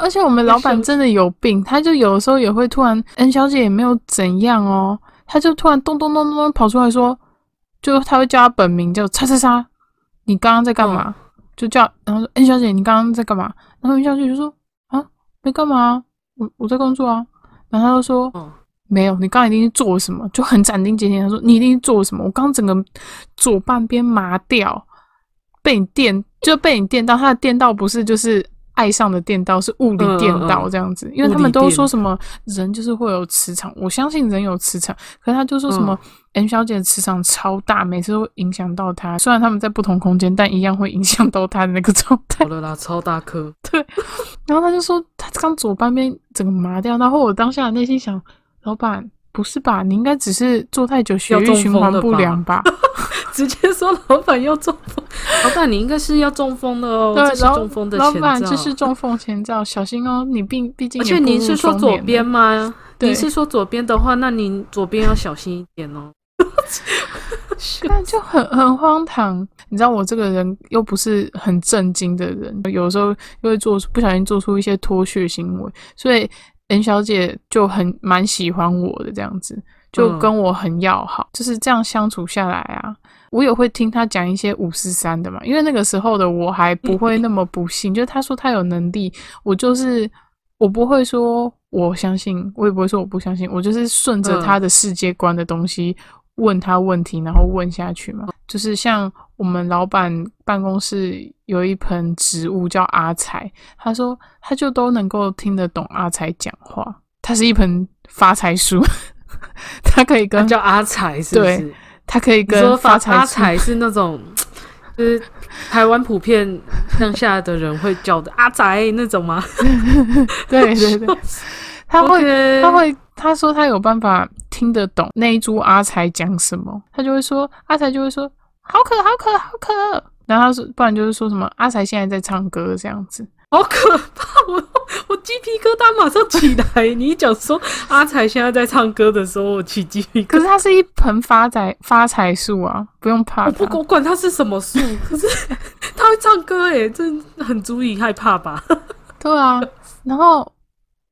而且我们老板真的有病，他就有的时候也会突然，N 小姐也没有怎样哦，他就突然咚咚咚咚咚跑出来说，就他会叫他本名叫叉叉叉，你刚刚在干嘛？就叫然后说 N 小姐你刚刚在干嘛？然后 N 小姐就说啊没干嘛，我我在工作啊。然后他就说没有，你刚刚一定是做了什么，就很斩钉截铁他说你一定是做了什么，我刚整个左半边麻掉，被你电就被你电到，他的电到不是就是。爱上的电道是物理电道这样子，因为他们都说什么人就是会有磁场，我相信人有磁场，可是他就说什么 M 小姐的磁场超大，每次都会影响到她。虽然他们在不同空间，但一样会影响到她的那个状态。好了啦，超大颗。对，然后他就说他刚左半边整个麻掉，然后我当下内心想，老板。不是吧？你应该只是坐太久，血液循环不良吧？直接说老板要中风，老板你应该是要中风的哦。对，中风的前兆。老板这是中风前兆，小心哦！你毕毕竟而且您是说左边吗？你是说左边的话，那您左边要小心一点哦。但就很很荒唐。你知道我这个人又不是很正经的人，有时候又会做不小心做出一些脱血行为，所以。N 小姐就很蛮喜欢我的这样子，就跟我很要好，就是这样相处下来啊。我也会听他讲一些五四三的嘛，因为那个时候的我还不会那么不信，就是他说他有能力，我就是我不会说我相信，我也不会说我不相信，我就是顺着他的世界观的东西。问他问题，然后问下去嘛，就是像我们老板办公室有一盆植物叫阿财，他说他就都能够听得懂阿财讲话，它是一盆发财树，他可以跟叫阿财是不是？他可以跟发财阿财是那种，就是台湾普遍乡下的人会叫的阿财那种吗？对对对，他会他会他说他有办法。听得懂那一株阿才讲什么，他就会说阿才就会说好渴好渴好渴，然后他说不然就是说什么阿才现在在唱歌这样子，好可怕，我我鸡皮疙瘩马上起来。你一讲说阿才现在在唱歌的时候，我起鸡皮疙瘩。可是它是一盆发财发财树啊，不用怕。我不管它是什么树，可是它会唱歌哎，这很足以害怕吧？对啊，然后。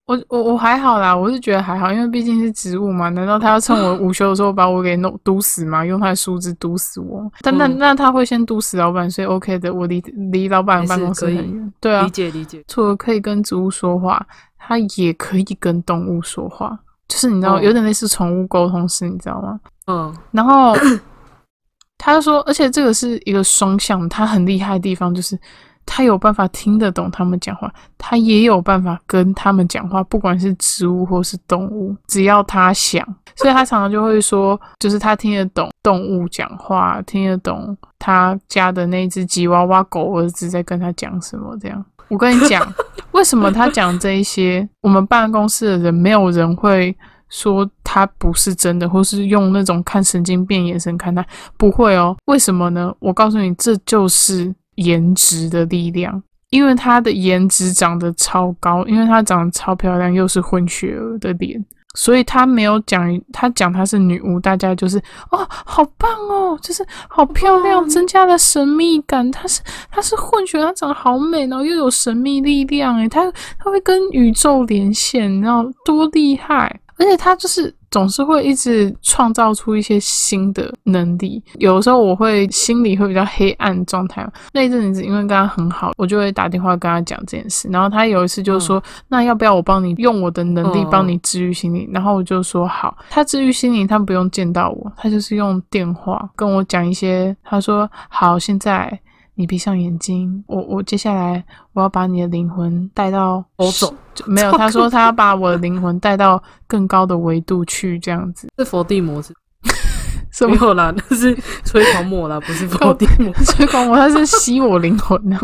我我我还好啦，我是觉得还好，因为毕竟是植物嘛。难道他要趁我午休的时候把我给弄毒死吗？用他的树枝毒死我？但那那他会先毒死老板，所以 OK 的。我离离老板办公室很远，对啊，理解理解。除了可以跟植物说话，他也可以跟动物说话，就是你知道，有点类似宠物沟通师，你知道吗？嗯。然后 他就说，而且这个是一个双向，他很厉害的地方就是。他有办法听得懂他们讲话，他也有办法跟他们讲话，不管是植物或是动物，只要他想，所以他常常就会说，就是他听得懂动物讲话，听得懂他家的那只吉娃娃狗儿子在跟他讲什么。这样，我跟你讲，为什么他讲这一些，我们办公室的人没有人会说他不是真的，或是用那种看神经病眼神看他，不会哦。为什么呢？我告诉你，这就是。颜值的力量，因为她的颜值长得超高，因为她长得超漂亮，又是混血儿的脸，所以她没有讲，她讲她是女巫，大家就是哦，好棒哦，就是好漂亮，增加了神秘感。她是她是混血，她长得好美，然后又有神秘力量，诶，她她会跟宇宙连线，然后多厉害，而且她就是。总是会一直创造出一些新的能力。有的时候我会心里会比较黑暗状态，那一阵子因为跟他很好，我就会打电话跟他讲这件事。然后他有一次就说：“那要不要我帮你用我的能力帮你治愈心灵？”然后我就说：“好。”他治愈心理，他不用见到我，他就是用电话跟我讲一些。他说：“好，现在。”你闭上眼睛，我我接下来我要把你的灵魂带到欧洲，没有，他说他要把我的灵魂带到更高的维度去，这样子是佛地魔是。没有啦，那是吹狂魔啦，不是佛地魔。吹狂魔他是吸我灵魂呢，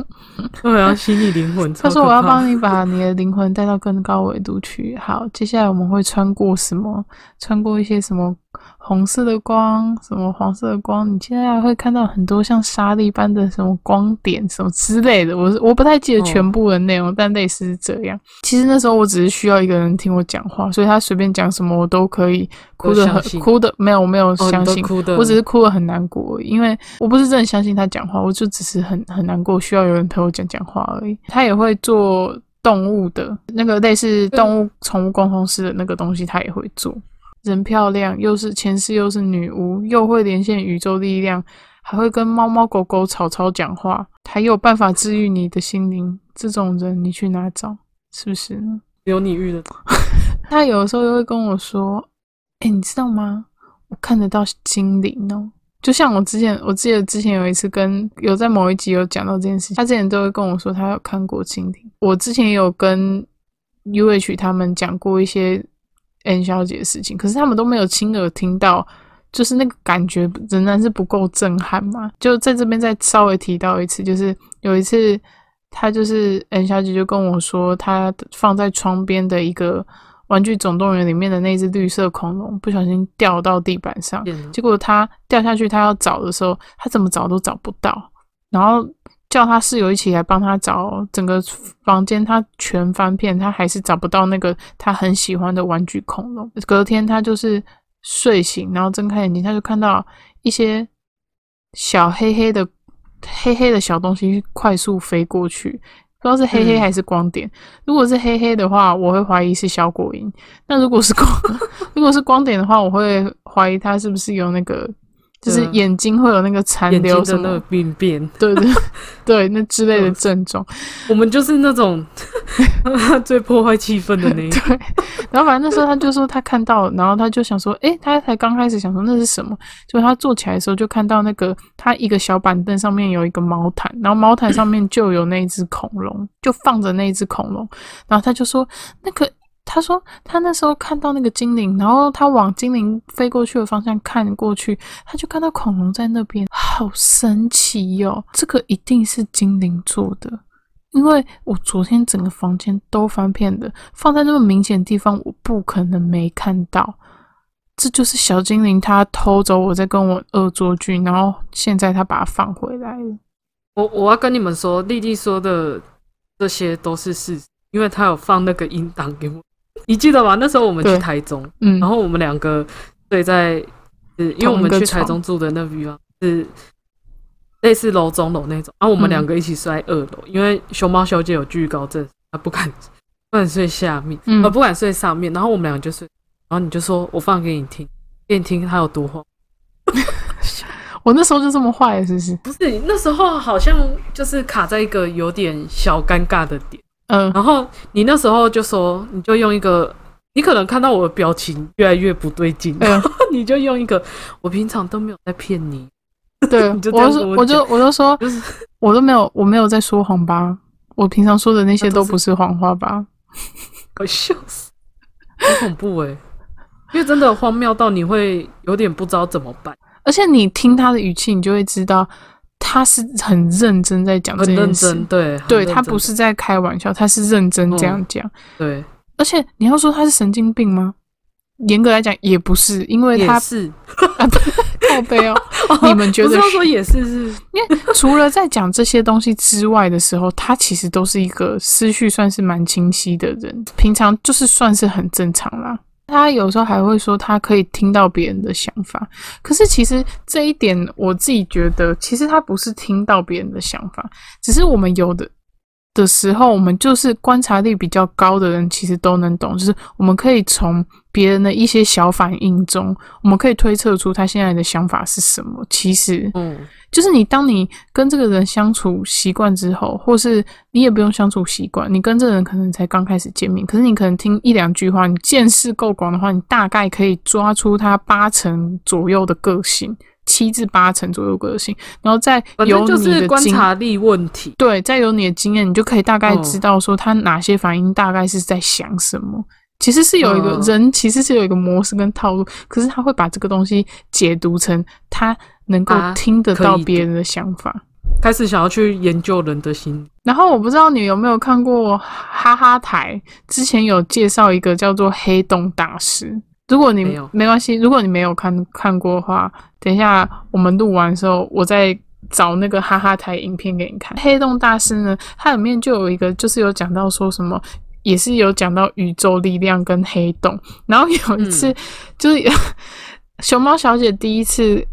对啊，吸你灵魂。他说我要帮你把你的灵魂带到更高维度去。好，接下来我们会穿过什么？穿过一些什么？红色的光，什么黄色的光，你现在会看到很多像沙粒般的什么光点，什么之类的。我我不太记得全部的内容，但类似是这样。其实那时候我只是需要一个人听我讲话，所以他随便讲什么我都可以哭的很哭的没有我没有相信哭的，我只是哭的很难过，因为我不是真的相信他讲话，我就只是很很难过，需要有人陪我讲讲话而已。他也会做。动物的那个类似动物宠物沟通师的那个东西，他也会做。人漂亮，又是前世又是女巫，又会连线宇宙力量，还会跟猫猫狗狗、草草讲话，还有办法治愈你的心灵。这种人你去哪找？是不是？有你遇的。他有的时候又会跟我说：“哎，你知道吗？我看得到精灵哦。”就像我之前，我记得之前有一次跟有在某一集有讲到这件事情，他之前都会跟我说他有看过精灵。我之前也有跟 U H 他们讲过一些 N 小姐的事情，可是他们都没有亲耳听到，就是那个感觉仍然是不够震撼嘛。就在这边再稍微提到一次，就是有一次，他就是 N 小姐就跟我说，她放在窗边的一个。玩具总动员里面的那只绿色恐龙不小心掉到地板上，结果它掉下去，它要找的时候，它怎么找都找不到。然后叫他室友一起来帮他找，整个房间他全翻遍，他还是找不到那个他很喜欢的玩具恐龙。隔天他就是睡醒，然后睁开眼睛，他就看到一些小黑黑的、黑黑的小东西快速飞过去。不知道是黑黑还是光点。如果是黑黑的话，我会怀疑是小果蝇。那如果是光，如果是光点的话，我会怀疑他是不是有那个。就是眼睛会有那个残留什么病变，对对 对，那之类的症状。我们就是那种 最破坏气氛的那一对。然后反正那时候他就说他看到，然后他就想说，诶，他才刚开始想说那是什么。就他坐起来的时候就看到那个他一个小板凳上面有一个毛毯，然后毛毯上面就有那一只恐龙，就放着那一只恐龙。然后他就说那个。他说，他那时候看到那个精灵，然后他往精灵飞过去的方向看过去，他就看到恐龙在那边，好神奇哟！这个一定是精灵做的，因为我昨天整个房间都翻遍的，放在那么明显的地方，我不可能没看到。这就是小精灵他偷走我在跟我恶作剧，然后现在他把它放回来了。我我要跟你们说，丽丽说的这些都是事实，因为他有放那个音档给我。你记得吗？那时候我们去台中，嗯，然后我们两个睡在，是因为我们去台中住的那地方是类似楼中楼那种，然后我们两个一起睡在二楼，因为熊猫小姐有惧高症，她不敢不敢睡下面，呃，不敢睡上面，然后我们两个就睡，然后你就说我放给你听，给你听它有多坏。我那时候就这么坏，是不是？不是，那时候好像就是卡在一个有点小尴尬的点。嗯，然后你那时候就说，你就用一个，你可能看到我的表情越来越不对劲，然后你就用一个，我平常都没有在骗你，对，我就我就我就说，我都没有，我没有在说谎吧，我平常说的那些都不是谎话吧，我笑死，很恐怖哎，因为真的荒谬到你会有点不知道怎么办，而且你听他的语气，你就会知道。他是很认真在讲这件事，对，对他不是在开玩笑，他是认真这样讲，对。而且你要说他是神经病吗？严格来讲也不是，因为他是 靠背 哦。你们觉得说也是是？因为除了在讲这些东西之外的时候，他其实都是一个思绪算是蛮清晰的人，平常就是算是很正常啦。他有时候还会说他可以听到别人的想法，可是其实这一点我自己觉得，其实他不是听到别人的想法，只是我们有的的时候，我们就是观察力比较高的人，其实都能懂，就是我们可以从别人的一些小反应中，我们可以推测出他现在的想法是什么。其实，嗯。就是你，当你跟这个人相处习惯之后，或是你也不用相处习惯，你跟这个人可能才刚开始见面，可是你可能听一两句话，你见识够广的话，你大概可以抓出他八成左右的个性，七至八成左右个性，然后再有你的观察力问题，对，再有你的经验，你就可以大概知道说他哪些反应大概是在想什么。其实是有一个人，其实是有一个模式跟套路，可是他会把这个东西解读成他。能够听得到别人的想法，开始想要去研究人的心。然后我不知道你有没有看过哈哈台，之前有介绍一个叫做黑洞大师。如果你没关系，如果你没有看看过的话，等一下我们录完的时候，我再找那个哈哈台影片给你看。黑洞大师呢，它里面就有一个，就是有讲到说什么，也是有讲到宇宙力量跟黑洞。然后有一次，就是 熊猫小姐第一次。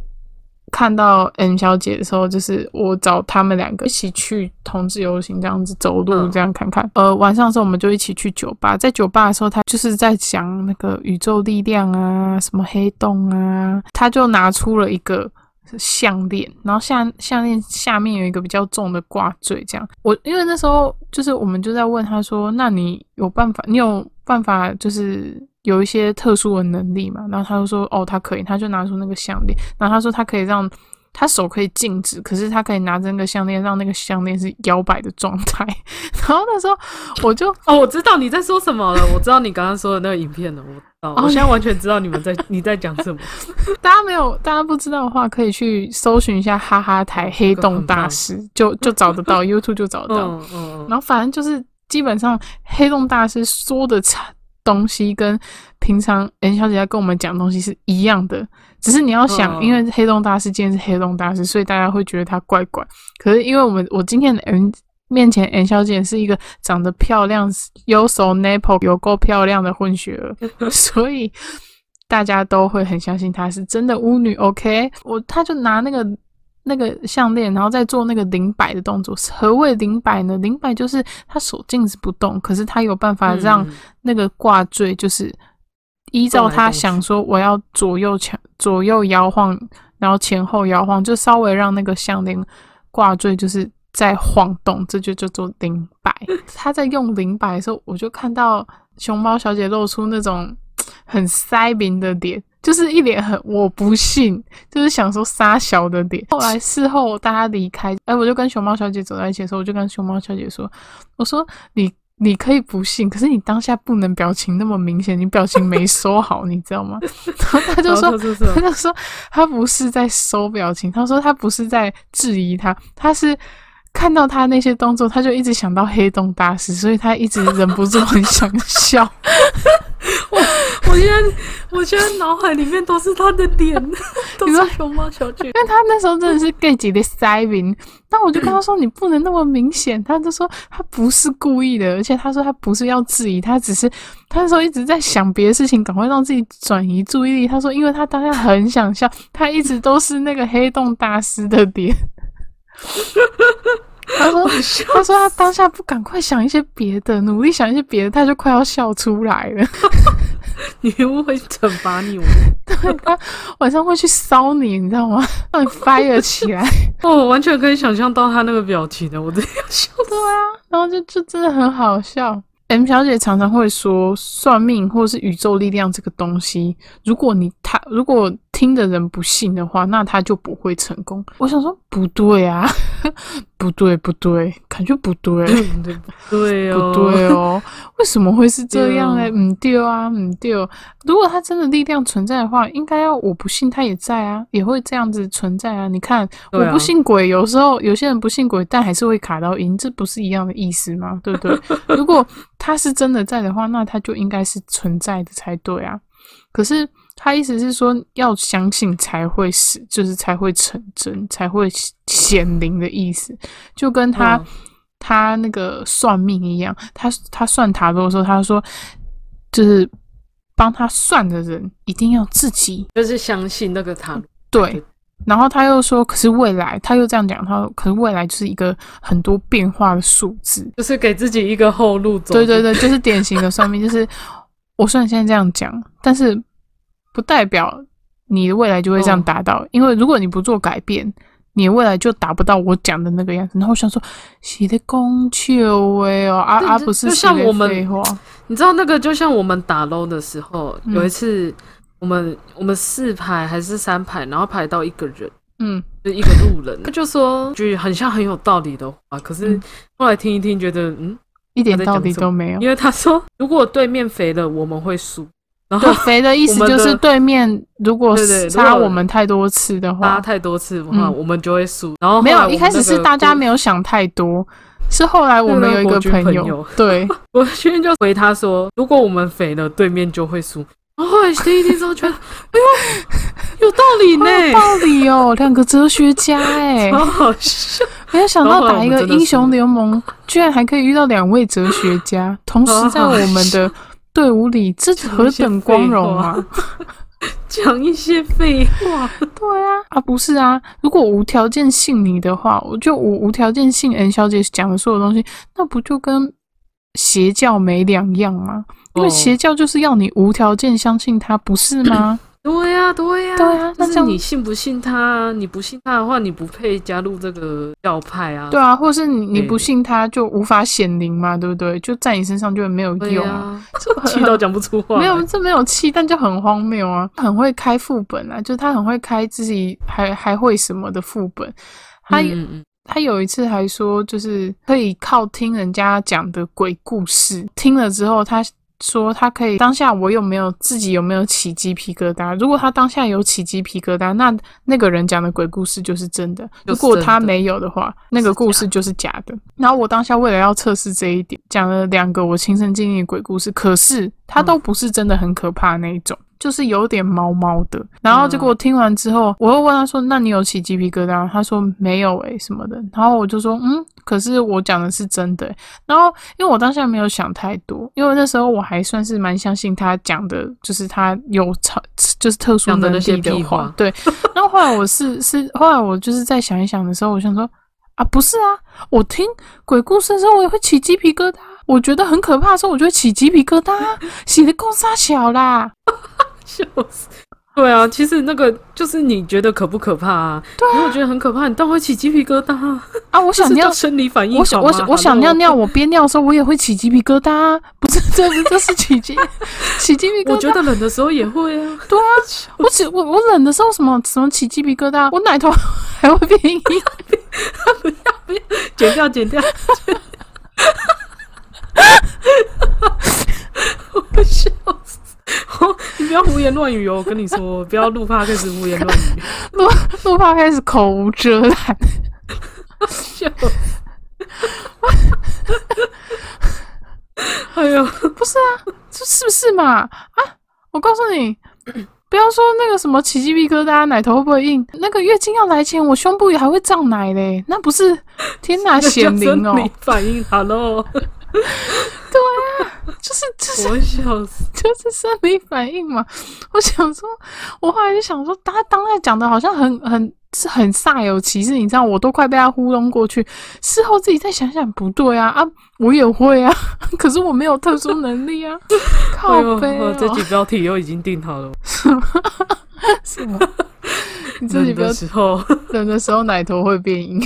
看到 N 小姐的时候，就是我找他们两个一起去同志游行，这样子走路这样看看。呃，晚上的时候我们就一起去酒吧，在酒吧的时候，他就是在讲那个宇宙力量啊，什么黑洞啊，他就拿出了一个项链，然后项项链下面有一个比较重的挂坠，这样。我因为那时候就是我们就在问他说，那你有办法？你有办法就是？有一些特殊的能力嘛，然后他就说哦，他可以，他就拿出那个项链，然后他说他可以让他手可以静止，可是他可以拿着那个项链，让那个项链是摇摆的状态。然后那时候我就哦，我知道你在说什么了，我知道你刚刚说的那个影片了，我哦，我现在完全知道你们在 你在讲什么。大家没有，大家不知道的话，可以去搜寻一下哈哈台黑洞大师，就就找得到，YouTube 就找得到。嗯嗯。然后反正就是基本上黑洞大师说的差。东西跟平常 N 小姐在跟我们讲东西是一样的，只是你要想，因为黑洞大师今天是黑洞大师，所以大家会觉得他怪怪。可是因为我们我今天的 N 面前 N 小姐是一个长得漂亮、有手 napple 有够漂亮的混血儿，所以大家都会很相信她是真的巫女。OK，我他就拿那个。那个项链，然后再做那个灵摆的动作。何谓灵摆呢？灵摆就是他手静止不动，可是他有办法让那个挂坠，就是依照他想说，我要左右前左右摇晃，然后前后摇晃，就稍微让那个项链挂坠就是在晃动，这就叫做灵摆。他在用灵摆的时候，我就看到熊猫小姐露出那种 很塞明的脸。就是一脸很我不信，就是想说撒小的脸。后来事后大家离开，哎，我就跟熊猫小姐走在一起的时候，我就跟熊猫小姐说：“我说你你可以不信，可是你当下不能表情那么明显，你表情没收好，你知道吗？”然后他就说：“他就说他不是在收表情，他说他不是在质疑他，他是。”看到他那些动作，他就一直想到黑洞大师，所以他一直忍不住很想笑。我我现在我现在脑海里面都是他的脸，都是熊猫小姐。因为他那时候真的是 gay 级的塞宾，但我就跟他说：“你不能那么明显。”他就说他不是故意的，而且他说他不是要质疑，他只是他那时候一直在想别的事情，赶快让自己转移注意力。他说，因为他当下很想笑，他一直都是那个黑洞大师的脸。他说：“ 他说他当下不赶快想一些别的，努力想一些别的，他就快要笑出来了。女巫会惩罚你，对，他晚上会去骚你，你知道吗？让你 fire 起来。哦，完全可以想象到他那个表情的，我真的要笑。对啊，然后就就真的很好笑。M 小姐常常会说，算命或者是宇宙力量这个东西，如果你他如果。”听的人不信的话，那他就不会成功。我想说，不对啊，不对，不对，感觉不对，对不对？不对哦，为什么会是这样呢？嗯，对啊，嗯，对。如果他真的力量存在的话，应该要我不信他也在啊，也会这样子存在啊。你看，我不信鬼，有时候有些人不信鬼，但还是会卡到音，这不是一样的意思吗？对不对？如果他是真的在的话，那他就应该是存在的才对啊。可是。他意思是说，要相信才会是，就是才会成真，才会显灵的意思，就跟他他那个算命一样。他他算塔罗的时候，他说，就是帮他算的人一定要自己就是相信那个塔罗。对，然后他又说，可是未来，他又这样讲，他说，可是未来就是一个很多变化的数字，就是给自己一个后路走。对对对，就是典型的算命，就是我虽然现在这样讲，但是。不代表你的未来就会这样达到，因为如果你不做改变，你的未来就达不到我讲的那个样子。然后我想说，写的工球哎哦，啊啊不是就像我们，你知道那个就像我们打 low 的时候，有一次我们我们四排还是三排，然后排到一个人，嗯，就一个路人，他就说句很像很有道理的话，可是后来听一听，觉得嗯一点道理都没有，因为他说如果对面肥了，我们会输。对肥的意思就是对面如果拉我们太多次的话，拉太多次的话，我们就会输。然后没有一开始是大家没有想太多，是后来我们有一个朋友，对我今天就回他说，如果我们肥了，对面就会输。然后听一听之后觉得，哎呦，有道理呢，有道理哦，两个哲学家哎，好好笑。没有想到打一个英雄联盟，居然还可以遇到两位哲学家，同时在我们的。队伍里，这何等光荣啊！讲一些废话。对啊，啊不是啊，如果无条件信你的话，我就无无条件信 N 小姐讲的所有东西，那不就跟邪教没两样吗？因为邪教就是要你无条件相信他，不是吗？对呀，对呀，对呀。但是你信不信他？你不信他的话，你不配加入这个教派啊。对啊，或是你你不信他，就无法显灵嘛，对不对？就在你身上就没有用啊。气到讲不出话。没有，这没有气，但就很荒谬啊。很会开副本啊，就他很会开自己还还会什么的副本。他他有一次还说，就是可以靠听人家讲的鬼故事，听了之后他。说他可以当下我有没有自己有没有起鸡皮疙瘩？如果他当下有起鸡皮疙瘩，那那个人讲的鬼故事就是真的；如果他没有的话，那个故事就是假的。然后我当下为了要测试这一点，讲了两个我亲身经历的鬼故事，可是他都不是真的很可怕那一种。就是有点毛毛的，然后结果听完之后，我又问他说：“那你有起鸡皮疙瘩？”他说：“没有诶，什么的。”然后我就说：“嗯，可是我讲的是真的。”然后因为我当下没有想太多，因为那时候我还算是蛮相信他讲的，就是他有超就是特殊能力的话。对。然后后来我是是后来我就是在想一想的时候，我想说：“啊，不是啊，我听鬼故事的时候我也会起鸡皮疙瘩，我觉得很可怕的时候我就会起鸡皮疙瘩，起的够傻小啦。”笑死！对啊，其实那个就是你觉得可不可怕啊？对啊，如果觉得很可怕，你当然会起鸡皮疙瘩啊！我想 尿，生理反应。我想，我想，我想尿尿，我憋尿的时候我也会起鸡皮疙瘩。不是，这这是起鸡 起鸡皮疙瘩。我觉得冷的时候也会啊。对啊，我起我我冷的时候什么什么起鸡皮疙瘩，我奶头还会变硬。不要不要，剪掉剪掉。我笑死。你不要胡言乱语哦！我跟你说，不要录怕开始胡言乱语，录录怕开始口无遮拦。笑，哎呦，不是啊，这是不是嘛？啊，我告诉你，不要说那个什么起鸡皮疙瘩，奶头会不会硬？那个月经要来前，我胸部也还会胀奶嘞，那不是天哪显灵哦！反应好喽。对啊，就是就是我笑死，就是生理反应嘛。我想说，我后来就想说，他当下讲的好像很很是很煞有其事，你知道，我都快被他糊弄过去。事后自己再想想，不对啊啊，我也会啊，可是我没有特殊能力啊。靠背，这几标题又已经定好了，是吗？你自己的时候，冷的时候奶头会变硬，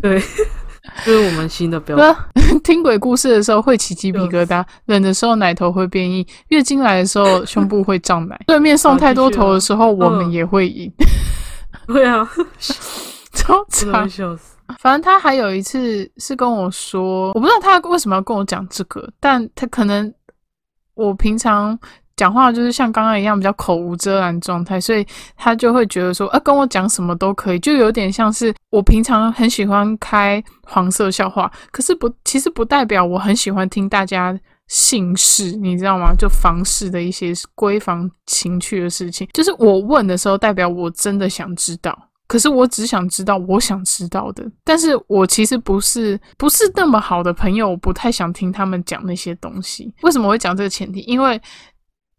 对。这是我们新的标准。听鬼故事的时候会起鸡皮疙瘩，冷的时候奶头会变硬，月经来的时候胸部会胀奶。对面送太多头的时候，我们也会赢。对啊，超惨。反正他还有一次是跟我说，我不知道他为什么要跟我讲这个，但他可能我平常。讲话就是像刚刚一样比较口无遮拦状态，所以他就会觉得说，啊，跟我讲什么都可以，就有点像是我平常很喜欢开黄色笑话，可是不，其实不代表我很喜欢听大家姓氏，你知道吗？就房事的一些闺房情趣的事情，就是我问的时候，代表我真的想知道。可是我只想知道我想知道的，但是我其实不是不是那么好的朋友，我不太想听他们讲那些东西。为什么会讲这个前提？因为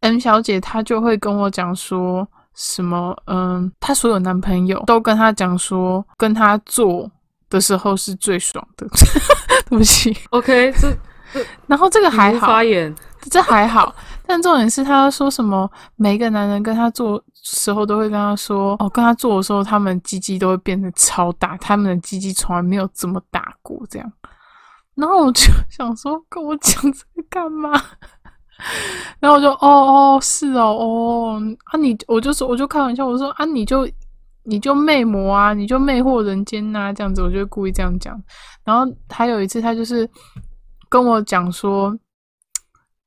N 小姐她就会跟我讲说什么，嗯，她所有男朋友都跟她讲说，跟她做的时候是最爽的。对不起，OK，这 然后这个还好，发言这还好，但重点是她说什么，每一个男人跟她做时候都会跟她说，哦，跟她做的时候，他们鸡鸡都会变得超大，他们的鸡鸡从来没有这么大过，这样。然后我就 想说，跟我讲这个干嘛？然后我就哦哦是哦哦啊你我就说我就开玩笑我说啊你就你就魅魔啊你就魅惑人间呐这样子我就故意这样讲。然后还有一次他就是跟我讲说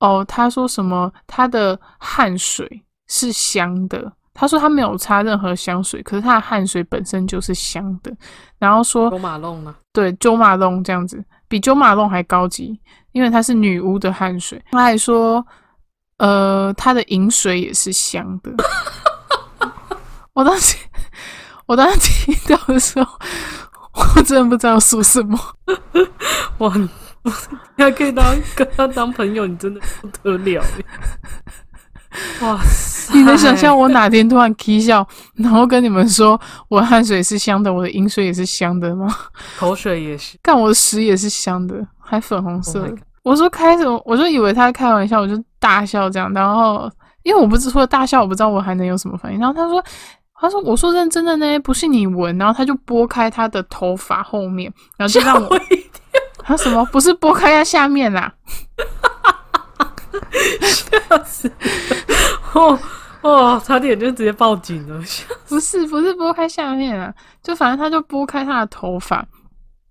哦他说什么他的汗水是香的，他说他没有擦任何香水，可是他的汗水本身就是香的。然后说九马龙呢？对，九马龙这样子比九马龙还高级。因为它是女巫的汗水，他还说，呃，他的饮水也是香的。我当时，我当时听到的时候，我真的不知道说什么。哇，你还可以当跟他当朋友，你真的不得了哇，你能想象我哪天突然 k 笑，然后跟你们说我汗水是香的，我的饮水也是香的吗？口水也是，干我的屎也是香的，还粉红色。我说开什么，我就以为他开玩笑，我就大笑这样。然后因为我不是除了大笑，我不知道我还能有什么反应。然后他说，他说我说认真的呢，不信你闻。然后他就拨开他的头发后面，然后就让我他什么不是拨开他下面啦？笑死！哦哦，差点就直接报警了。不是不是拨开下面啊，就反正他就拨开他的头发，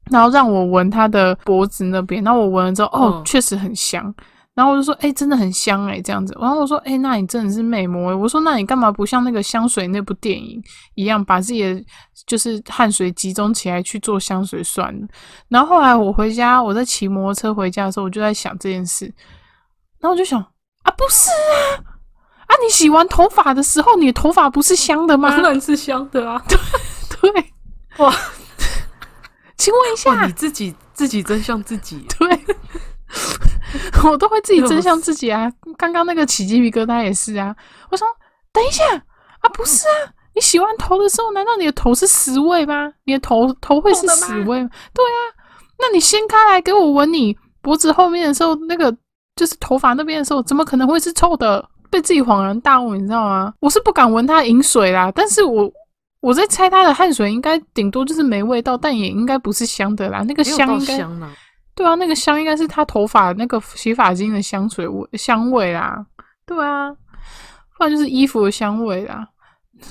然后让我闻他的脖子那边。然后我闻了之后，哦，确实很香。然后我就说，哎，真的很香哎，这样子。然后我说，哎，那你真的是美魔。我说，那你干嘛不像那个香水那部电影一样，把自己的就是汗水集中起来去做香水算了。然后后来我回家，我在骑摩托车回家的时候，我就在想这件事。然后我就想啊，不是啊，啊，你洗完头发的时候，你的头发不是香的吗？当然是香的啊，对对，哇，请问一下，你自己自己真像自己，对，我都会自己真像自己啊。刚刚那个起鸡皮疙瘩也是啊。我说等一下啊，不是啊，你洗完头的时候，难道你的头是屎味吗？你的头头会是屎味吗？对啊，那你掀开来给我闻你脖子后面的时候，那个。就是头发那边的时候，怎么可能会是臭的？被自己恍然大悟，你知道吗？我是不敢闻他饮水啦，但是我我在猜他的汗水应该顶多就是没味道，但也应该不是香的啦。那个香应该对啊，那个香应该是他头发那个洗发精的香水味香味啦。对啊，不然就是衣服的香味啦。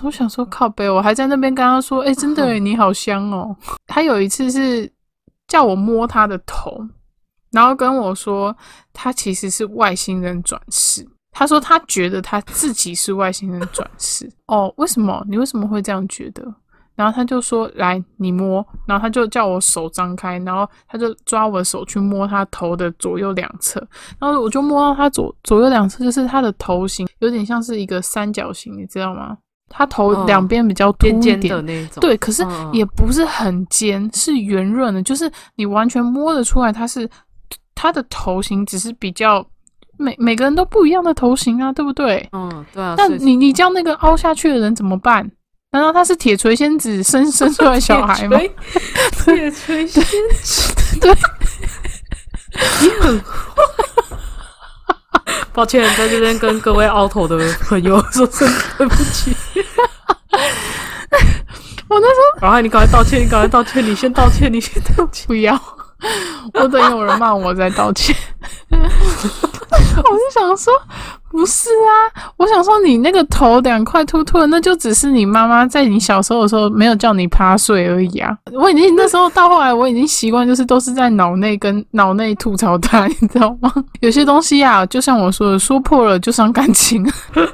我想说靠背，我还在那边跟他说，哎，真的 你好香哦。他有一次是叫我摸他的头。然后跟我说，他其实是外星人转世。他说他觉得他自己是外星人转世。哦，为什么？你为什么会这样觉得？然后他就说：“来，你摸。”然后他就叫我手张开，然后他就抓我的手去摸他头的左右两侧。然后我就摸到他左左右两侧，就是他的头型有点像是一个三角形，你知道吗？他头两边比较凸一点，对，可是也不是很尖，是圆润的，就是你完全摸得出来他是。他的头型只是比较每每个人都不一样的头型啊，对不对？嗯，对啊。那你你叫那个凹下去的人怎么办？难道他是铁锤仙子生生出来小孩吗？铁锤仙子，对。你很坏，抱歉，在这边跟各位凹头的朋友说声对不起。我那时候，然后你赶快道歉，你赶快道歉，你先道歉，你先道歉，不要。我等有人骂我再道歉。我就想说，不是啊，我想说你那个头两块秃秃的，那就只是你妈妈在你小时候的时候没有叫你趴睡而已啊。我已经那时候到后来，我已经习惯就是都是在脑内跟脑内吐槽他，你知道吗？有些东西啊，就像我说的，说破了就伤感情。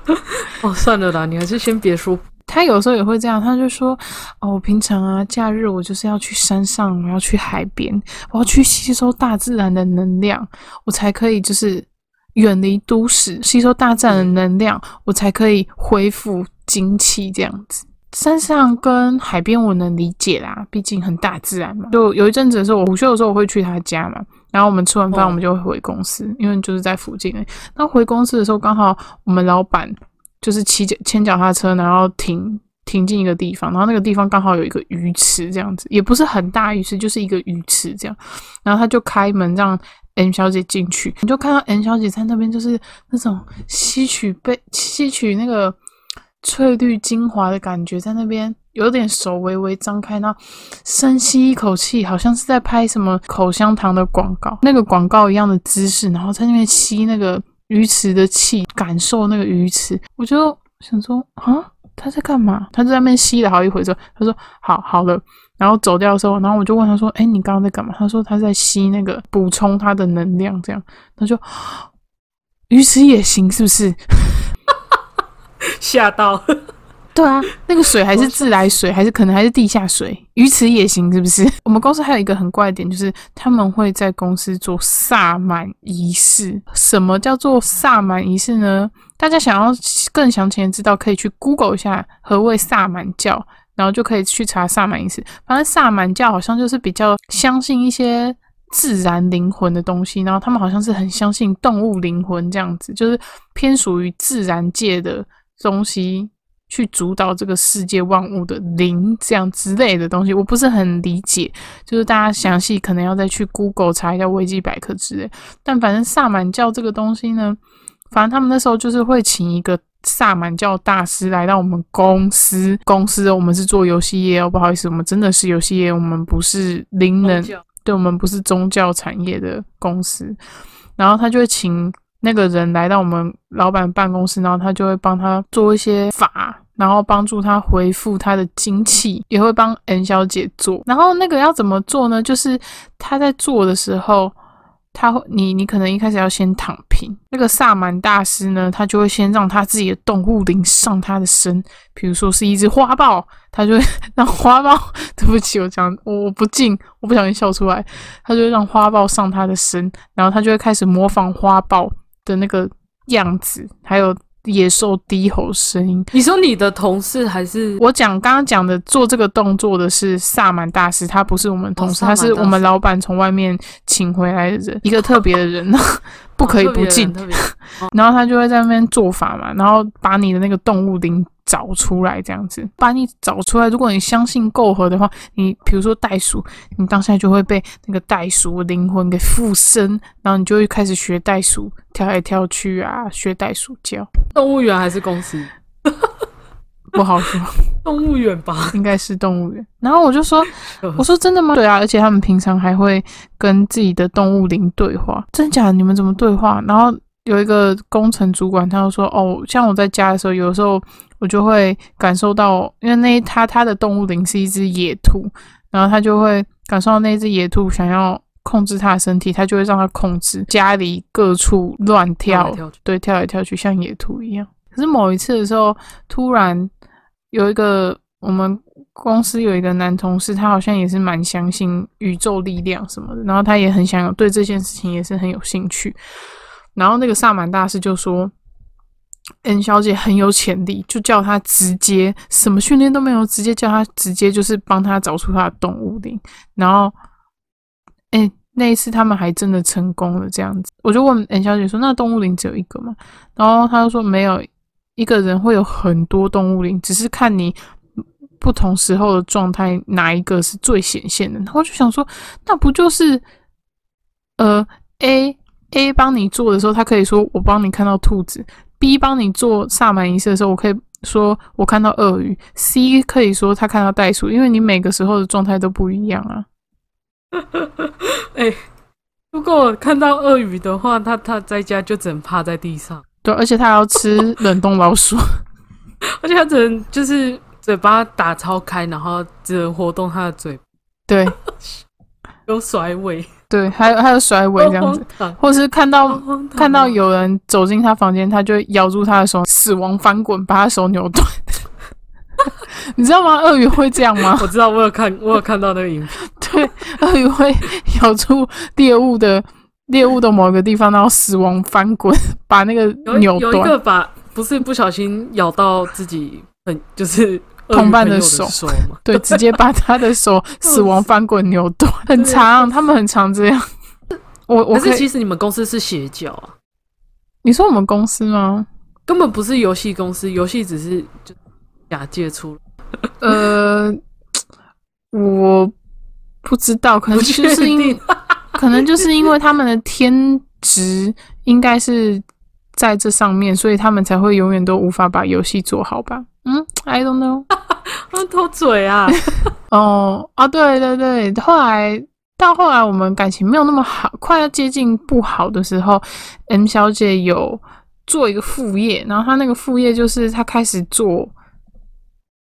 哦，算了啦，你还是先别说。他有时候也会这样，他就说：“哦，我平常啊，假日我就是要去山上，我要去海边，我要去吸收大自然的能量，我才可以就是远离都市，吸收大自然的能量，我才可以恢复精气这样子。山上跟海边我能理解啦，毕竟很大自然嘛。就有一阵子的时候，我午休的时候我会去他家嘛，然后我们吃完饭我们就会回公司，因为就是在附近。那回公司的时候，刚好我们老板。就是骑脚牵脚踏车，然后停停进一个地方，然后那个地方刚好有一个鱼池，这样子也不是很大鱼池，就是一个鱼池这样。然后他就开门让 N 小姐进去，你就看到 N 小姐在那边，就是那种吸取被吸取那个翠绿精华的感觉，在那边有点手微微张开，然后深吸一口气，好像是在拍什么口香糖的广告，那个广告一样的姿势，然后在那边吸那个。鱼池的气，感受那个鱼池，我就想说啊，他在干嘛？他在那边吸了好一会之后，他说好好了，然后走掉的时候，然后我就问他说，哎，你刚刚在干嘛？他说他在吸那个补充他的能量，这样，他就鱼池也行，是不是？吓到。对啊，那个水还是自来水，还是可能还是地下水？鱼池也行，是不是？我们公司还有一个很怪的点，就是他们会在公司做萨满仪式。什么叫做萨满仪式呢？大家想要更详情的知道，可以去 Google 一下何谓萨满教，然后就可以去查萨满仪式。反正萨满教好像就是比较相信一些自然灵魂的东西，然后他们好像是很相信动物灵魂这样子，就是偏属于自然界的东西去主导这个世界万物的灵这样之类的东西，我不是很理解，就是大家详细可能要再去 Google 查一下维基百科之类。但反正萨满教这个东西呢，反正他们那时候就是会请一个。萨满教大师来到我们公司，公司我们是做游戏业哦，不好意思，我们真的是游戏业，我们不是灵能，对，我们不是宗教产业的公司。然后他就会请那个人来到我们老板办公室，然后他就会帮他做一些法，然后帮助他恢复他的精气，也会帮 N 小姐做。然后那个要怎么做呢？就是他在做的时候。他会，你你可能一开始要先躺平。那个萨满大师呢，他就会先让他自己的动物灵上他的身，比如说是一只花豹，他就会让花豹。对不起，我讲我我不敬，我不小心笑出来。他就会让花豹上他的身，然后他就会开始模仿花豹的那个样子，还有。野兽低吼声音。你说你的同事还是我讲刚刚讲的做这个动作的是萨满大师，他不是我们同事，他是我们老板从外面请回来的人，一个特别的人，不可以不进。然后他就会在那边做法嘛，然后把你的那个动物灵。找出来这样子，把你找出来。如果你相信够合的话，你比如说袋鼠，你当下就会被那个袋鼠灵魂给附身，然后你就会开始学袋鼠跳来跳去啊，学袋鼠叫。动物园还是公司？不好说。动物园吧，应该是动物园。然后我就说，我说真的吗？对啊，而且他们平常还会跟自己的动物灵对话。真假的？你们怎么对话？然后有一个工程主管，他就说，哦，像我在家的时候，有时候。我就会感受到，因为那他他的动物灵是一只野兔，然后他就会感受到那只野兔想要控制他的身体，他就会让他控制家里各处乱跳，对，跳来跳去像野兔一样。可是某一次的时候，突然有一个我们公司有一个男同事，他好像也是蛮相信宇宙力量什么的，然后他也很想有对这件事情也是很有兴趣，然后那个萨满大师就说。N 小姐很有潜力，就叫她直接什么训练都没有，直接叫她直接就是帮她找出她的动物灵。然后，哎，那一次他们还真的成功了，这样子。我就问 N 小姐说：“那动物灵只有一个吗？”然后她就说：“没有，一个人会有很多动物灵，只是看你不同时候的状态哪一个是最显现的。”然后就想说：“那不就是呃，A A 帮你做的时候，他可以说我帮你看到兔子。” B 帮你做萨满仪式的时候，我可以说我看到鳄鱼；C 可以说他看到袋鼠，因为你每个时候的状态都不一样啊。哎，如果我看到鳄鱼的话，他他在家就只能趴在地上。对，而且他要吃冷冻老鼠，而且他只能就是嘴巴打超开，然后只能活动他的嘴。对，有甩尾。对，还有还有甩尾这样子，或是看到看到有人走进他房间，他就咬住他的手，死亡翻滚，把他手扭断。你知道吗？鳄鱼会这样吗？我知道，我有看，我有看到那个影片。对，鳄鱼会咬住猎物的猎物的某一个地方，然后死亡翻滚，把那个扭断。有一个把不是不小心咬到自己，很就是。同伴的手，对，直接把他的手死亡翻滚扭断，很长，他们很长这样。我我是其实你们公司是邪教啊？你说我们公司吗？根本不是游戏公司，游戏只是就假借出。呃，我不知道，可能就是因为，可能就是因为他们的天职应该是在这上面，所以他们才会永远都无法把游戏做好吧。嗯，I don't know，偷嘴啊！哦啊，对对对，后来到后来我们感情没有那么好，快要接近不好的时候，M 小姐有做一个副业，然后她那个副业就是她开始做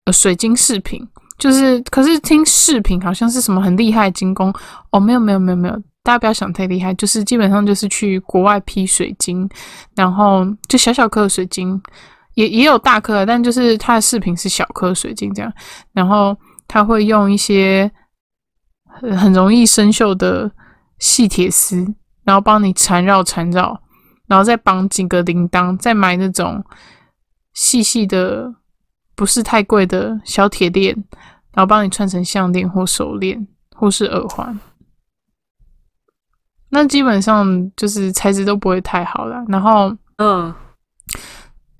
呃水晶饰品，就是可是听饰品好像是什么很厉害的精工哦，没有没有没有没有，大家不要想太厉害，就是基本上就是去国外批水晶，然后就小小颗的水晶。也也有大颗，但就是它的饰品是小颗水晶这样，然后他会用一些很容易生锈的细铁丝，然后帮你缠绕缠绕，然后再绑几个铃铛，再买那种细细的不是太贵的小铁链，然后帮你串成项链或手链或是耳环。那基本上就是材质都不会太好了。然后，嗯，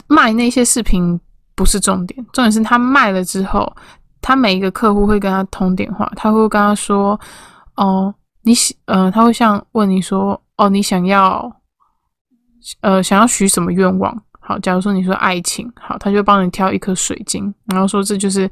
卖那些饰品不是重点，重点是他卖了之后，他每一个客户会跟他通电话，他会跟他说：“哦，你喜，呃，他会像问你说，哦，你想要，呃，想要许什么愿望？好，假如说你说爱情，好，他就帮你挑一颗水晶，然后说这就是。”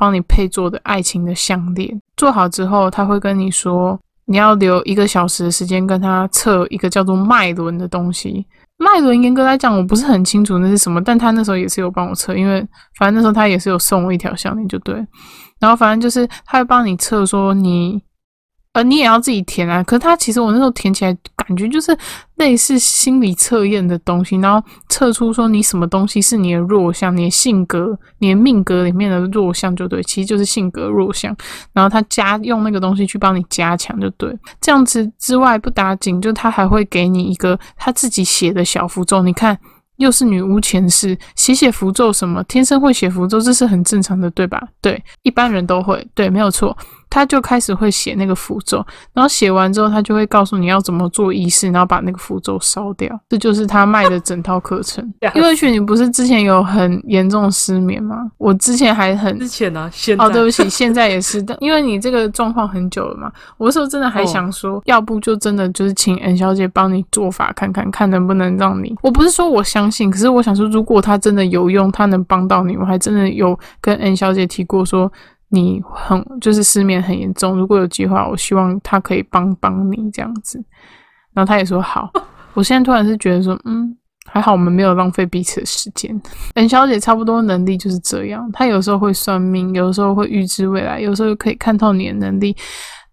帮你配做的爱情的项链做好之后，他会跟你说，你要留一个小时的时间跟他测一个叫做脉轮的东西。脉轮严格来讲，我不是很清楚那是什么，但他那时候也是有帮我测，因为反正那时候他也是有送我一条项链，就对。然后反正就是他会帮你测，说你。呃，你也要自己填啊。可是它其实我那时候填起来感觉就是类似心理测验的东西，然后测出说你什么东西是你的弱项，你的性格、你的命格里面的弱项就对，其实就是性格弱项。然后他加用那个东西去帮你加强就对。这样子之外不打紧，就他还会给你一个他自己写的小符咒。你看，又是女巫前世写写符咒什么，天生会写符咒，这是很正常的，对吧？对，一般人都会，对，没有错。他就开始会写那个符咒，然后写完之后，他就会告诉你要怎么做仪式，然后把那个符咒烧掉。这就是他卖的整套课程。因为雪，你不是之前有很严重失眠吗？我之前还很之前呢，现哦，对不起，现在也是。的因为你这个状况很久了嘛，我那时候真的还想说，要不就真的就是请 N 小姐帮你做法看看，看能不能让你。我不是说我相信，可是我想说，如果他真的有用，他能帮到你，我还真的有跟 N 小姐提过说。你很就是失眠很严重，如果有计划，我希望他可以帮帮你这样子。然后他也说好。我现在突然是觉得说，嗯，还好我们没有浪费彼此的时间。N 小姐差不多能力就是这样，她有时候会算命，有时候会预知未来，有时候可以看透你的能力。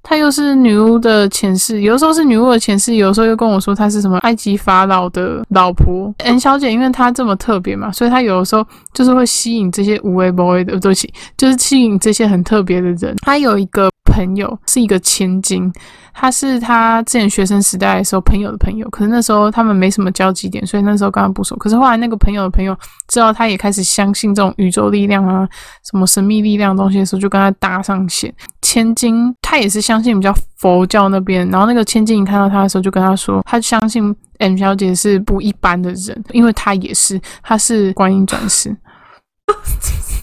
她又是女巫的前世，有的时候是女巫的前世，有的时候又跟我说她是什么埃及法老的老婆。N 小姐因为她这么特别嘛，所以她有的时候就是会吸引这些无为 boy 的，对不起，就是吸引这些很特别的人。她有一个朋友是一个千金。他是他之前学生时代的时候朋友的朋友，可是那时候他们没什么交集点，所以那时候跟他不熟。可是后来那个朋友的朋友知道他也开始相信这种宇宙力量啊，什么神秘力量东西的时候，就跟他搭上线。千金他也是相信比较佛教那边，然后那个千金一看到他的时候，就跟他说，他相信 M 小姐是不一般的人，因为他也是，他是观音转世。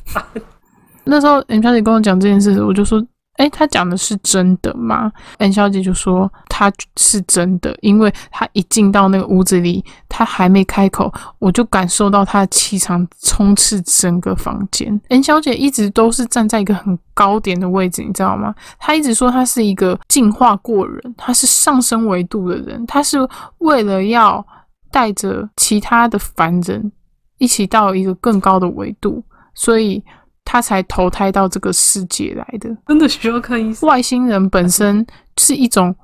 那时候 M 小姐跟我讲这件事，我就说。哎，他讲的是真的吗？N 小姐就说他是真的，因为他一进到那个屋子里，他还没开口，我就感受到他的气场充斥整个房间。N 小姐一直都是站在一个很高点的位置，你知道吗？她一直说她是一个进化过人，她是上升维度的人，她是为了要带着其他的凡人一起到一个更高的维度，所以。他才投胎到这个世界来的，真的需要看医生。外星人本身是一种。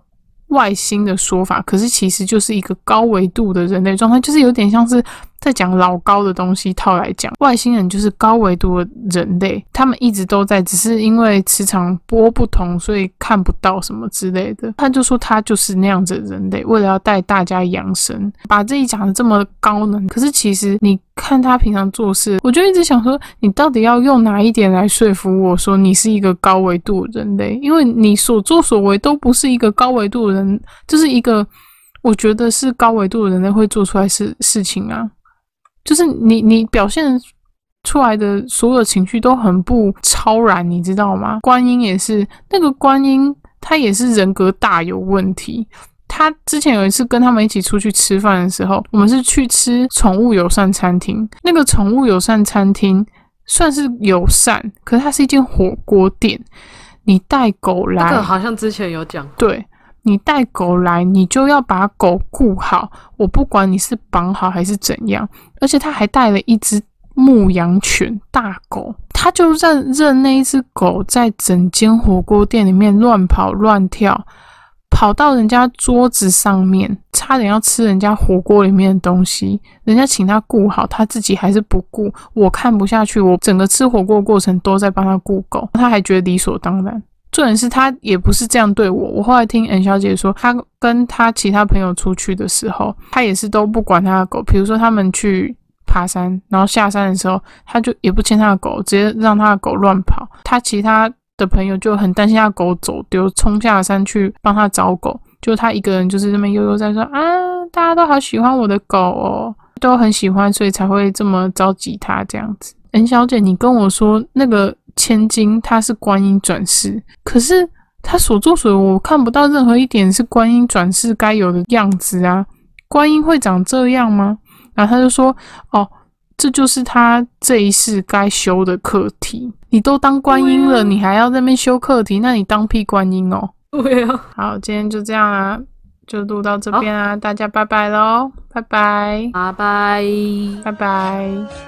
外星的说法，可是其实就是一个高维度的人类状态，就是有点像是在讲老高的东西套来讲，外星人就是高维度的人类，他们一直都在，只是因为磁场波不同，所以看不到什么之类的。他就说他就是那样子人类，为了要带大家养生，把自己讲的这么高能，可是其实你看他平常做事，我就一直想说，你到底要用哪一点来说服我说你是一个高维度的人类？因为你所作所为都不是一个高维度的。人，就是一个，我觉得是高维度的人类会做出来事事情啊，就是你你表现出来的所有情绪都很不超然，你知道吗？观音也是，那个观音他也是人格大有问题。他之前有一次跟他们一起出去吃饭的时候，我们是去吃宠物友善餐厅，那个宠物友善餐厅算是友善，可是它是一间火锅店，你带狗来，好像之前有讲，对。你带狗来，你就要把狗顾好。我不管你是绑好还是怎样，而且他还带了一只牧羊犬大狗，他就任任那一只狗在整间火锅店里面乱跑乱跳，跑到人家桌子上面，差点要吃人家火锅里面的东西。人家请他顾好，他自己还是不顾。我看不下去，我整个吃火锅过程都在帮他顾狗，他还觉得理所当然。重点是他也不是这样对我。我后来听 N 小姐说，她跟她其他朋友出去的时候，她也是都不管她的狗。比如说他们去爬山，然后下山的时候，他就也不牵他的狗，直接让他的狗乱跑。他其他的朋友就很担心他狗走丢，冲下山去帮他找狗。就他一个人就是这么悠悠在说啊，大家都好喜欢我的狗哦，都很喜欢，所以才会这么着急他这样子。恩小姐，你跟我说那个千金她是观音转世，可是她所作所为我看不到任何一点是观音转世该有的样子啊，观音会长这样吗？然后他就说哦。这就是他这一世该修的课题。你都当观音了，你还要在那边修课题？那你当屁观音哦！对啊。好，今天就这样啊，就录到这边啊，大家拜拜喽，拜拜，拜拜，拜拜。